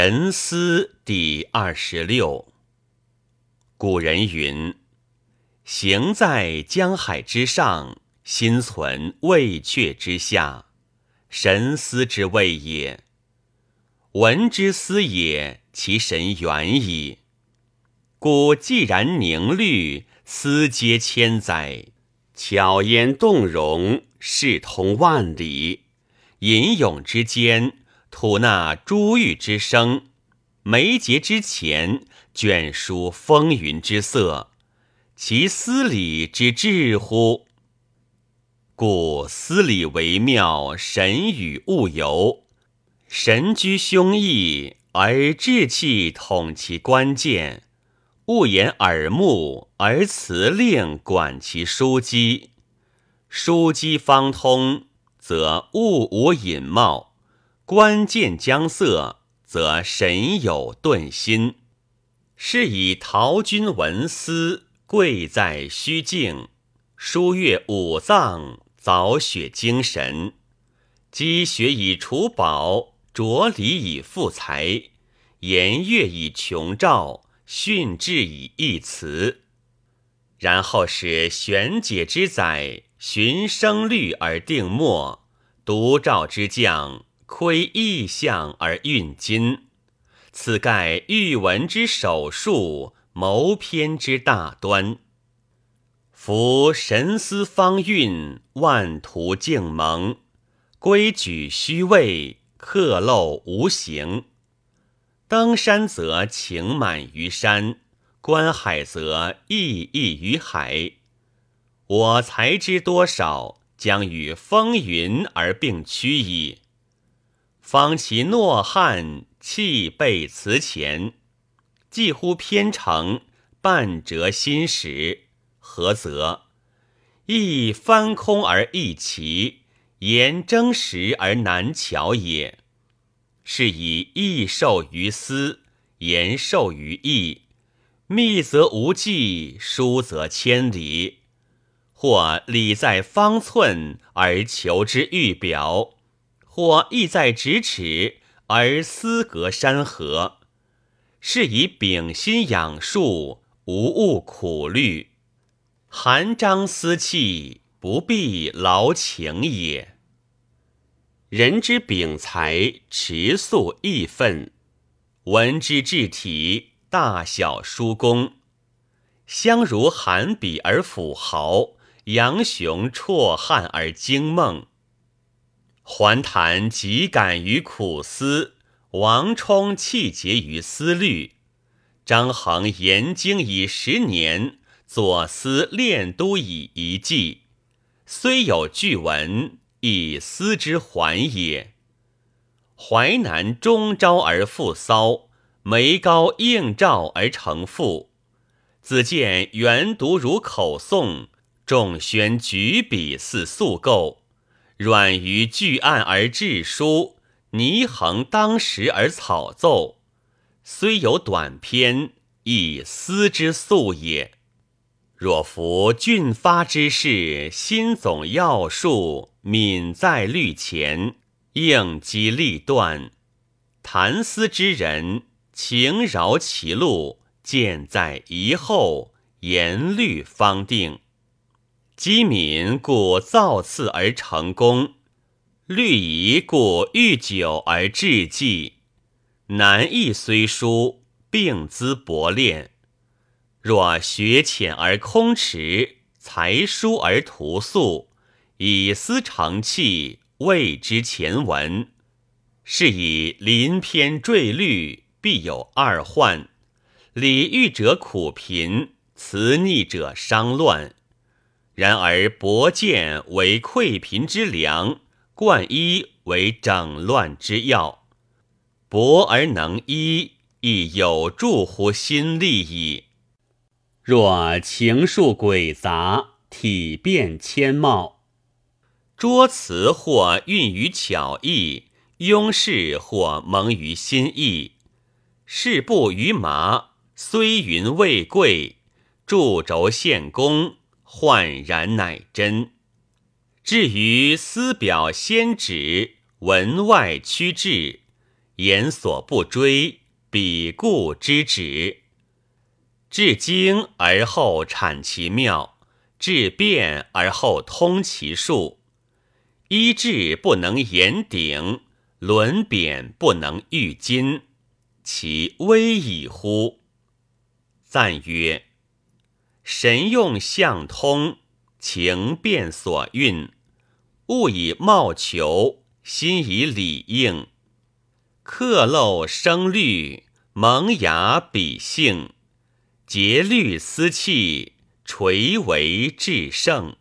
神思第二十六。古人云：“行在江海之上，心存渭阙之下，神思之谓也。闻之思也，其神远矣。故既然凝虑，思皆千载，巧言动容，视通万里，吟咏之间。”吐纳珠玉之声，眉睫之前卷舒风云之色，其思理之至乎？故思理为妙，神与物游，神居胸臆，而志气统其关键；物言耳目，而辞令管其枢机。枢机方通，则物无隐冒。关键将色，则神有顿心。是以陶君文思贵在虚静，书阅五脏，凿雪精神，积学以储宝，着礼以富财，言乐以穷兆，训志以一词。然后是玄解之载，循声律而定墨，独照之将。窥意象而运金，此盖欲闻之首数，谋篇之大端。夫神思方运，万途竞蒙，规矩虚位，刻漏无形。登山则情满于山，观海则意溢于海。我才知多少，将与风云而并趋矣。方其诺汉气背辞前，几乎偏成半折心时，何则？亦翻空而易奇，言真实而难巧也。是以易受于思，言受于意，密则无迹，疏则千里。或理在方寸，而求之欲表。或意在咫尺，而思隔山河，是以秉心养术，无物苦虑，含章思气，不必劳情也。人之秉才，持素义愤；文之治体，大小殊功，相如含笔而抚豪，杨雄绰汉而惊梦。桓谭极感于苦思，王充气结于思虑，张衡研经以十年，左思练都以一季。虽有巨文，亦思之还也。淮南终朝而复骚，眉高应召而成赋。子建原读如口诵，众宣举笔似素构。软于巨案而治书，泥衡当时而草奏。虽有短篇，亦思之素也。若夫俊发之士，心总要术，敏在虑前，应机立断；谈思之人，情饶其路，见在疑后，言虑方定。机敏故造次而成功，虑疑故欲久而致计。难易虽殊，并资博练。若学浅而空持，才疏而徒素，以思成器，谓之前文。是以临篇坠律，必有二患：礼遇者苦贫，辞逆者伤乱。然而薄剑为溃贫之良，冠衣为整乱之要。薄而能医，亦有助乎心力矣。若情术诡杂，体变千貌，拙辞或运于巧意，庸事或蒙于心意，事不于麻，虽云未贵，铸轴献功。焕然乃真。至于思表先旨，文外曲志，言所不追，彼故之止。至精而后产其妙，至变而后通其术。医治不能言鼎，论贬不能喻今，其危矣乎！赞曰：神用相通，情变所蕴，物以貌求，心以理应。刻漏生虑，萌芽比性，节律思气，垂为至圣。